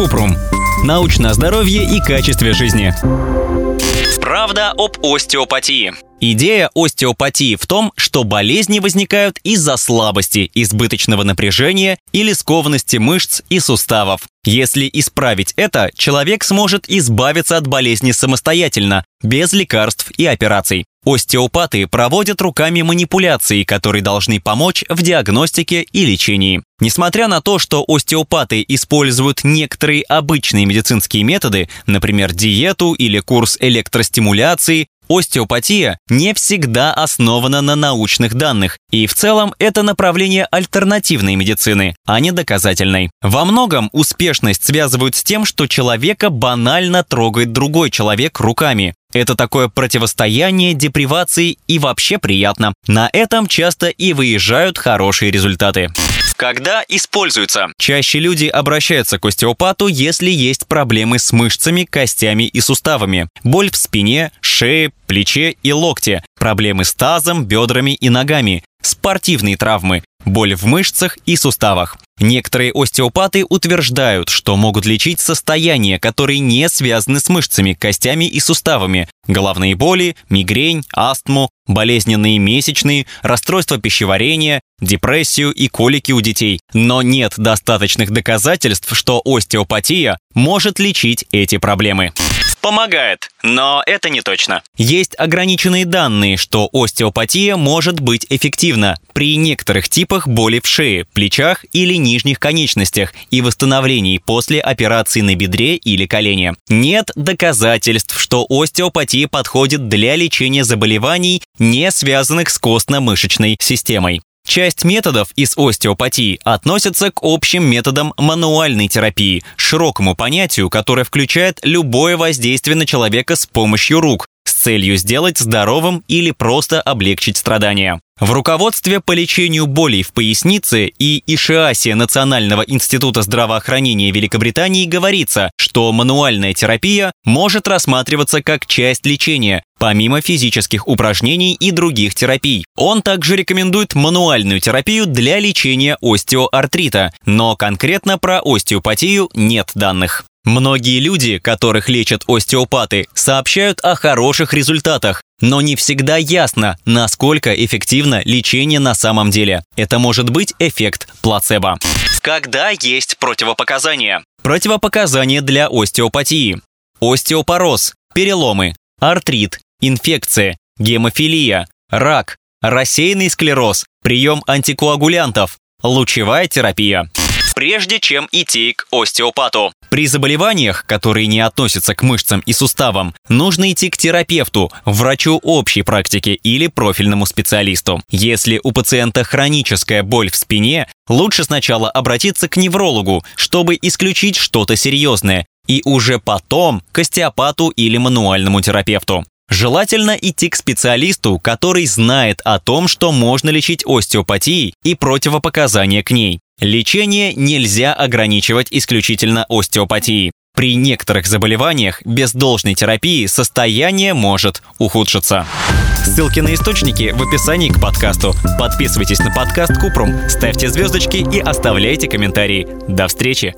Купрум. Научное здоровье и качестве жизни. Правда об остеопатии. Идея остеопатии в том, что болезни возникают из-за слабости, избыточного напряжения или скованности мышц и суставов. Если исправить это, человек сможет избавиться от болезни самостоятельно, без лекарств и операций. Остеопаты проводят руками манипуляции, которые должны помочь в диагностике и лечении. Несмотря на то, что остеопаты используют некоторые обычные медицинские методы, например, диету или курс электростимуляции, остеопатия не всегда основана на научных данных, и в целом это направление альтернативной медицины, а не доказательной. Во многом успешность связывают с тем, что человека банально трогает другой человек руками. Это такое противостояние депривации и вообще приятно. На этом часто и выезжают хорошие результаты. Когда используется? Чаще люди обращаются к остеопату, если есть проблемы с мышцами, костями и суставами. Боль в спине, шее, плече и локте. Проблемы с тазом, бедрами и ногами. Спортивные травмы. Боль в мышцах и суставах. Некоторые остеопаты утверждают, что могут лечить состояния, которые не связаны с мышцами, костями и суставами. Головные боли, мигрень, астму, болезненные месячные, расстройство пищеварения, депрессию и колики у детей. Но нет достаточных доказательств, что остеопатия может лечить эти проблемы помогает, но это не точно. Есть ограниченные данные, что остеопатия может быть эффективна при некоторых типах боли в шее, плечах или нижних конечностях и восстановлении после операции на бедре или колене. Нет доказательств, что остеопатия подходит для лечения заболеваний, не связанных с костно-мышечной системой. Часть методов из остеопатии относятся к общим методам мануальной терапии, широкому понятию, которое включает любое воздействие на человека с помощью рук, с целью сделать здоровым или просто облегчить страдания. В руководстве по лечению болей в пояснице и ИШИАСе Национального института здравоохранения Великобритании говорится, что мануальная терапия может рассматриваться как часть лечения, помимо физических упражнений и других терапий. Он также рекомендует мануальную терапию для лечения остеоартрита, но конкретно про остеопатию нет данных. Многие люди, которых лечат остеопаты, сообщают о хороших результатах, но не всегда ясно, насколько эффективно лечение на самом деле. Это может быть эффект плацебо. Когда есть противопоказания? Противопоказания для остеопатии. Остеопороз, переломы, артрит, инфекция, гемофилия, рак, рассеянный склероз, прием антикоагулянтов, лучевая терапия прежде чем идти к остеопату. При заболеваниях, которые не относятся к мышцам и суставам, нужно идти к терапевту, врачу общей практики или профильному специалисту. Если у пациента хроническая боль в спине, лучше сначала обратиться к неврологу, чтобы исключить что-то серьезное, и уже потом к остеопату или мануальному терапевту. Желательно идти к специалисту, который знает о том, что можно лечить остеопатией и противопоказания к ней. Лечение нельзя ограничивать исключительно остеопатией. При некоторых заболеваниях без должной терапии состояние может ухудшиться. Ссылки на источники в описании к подкасту. Подписывайтесь на подкаст Купрум, ставьте звездочки и оставляйте комментарии. До встречи!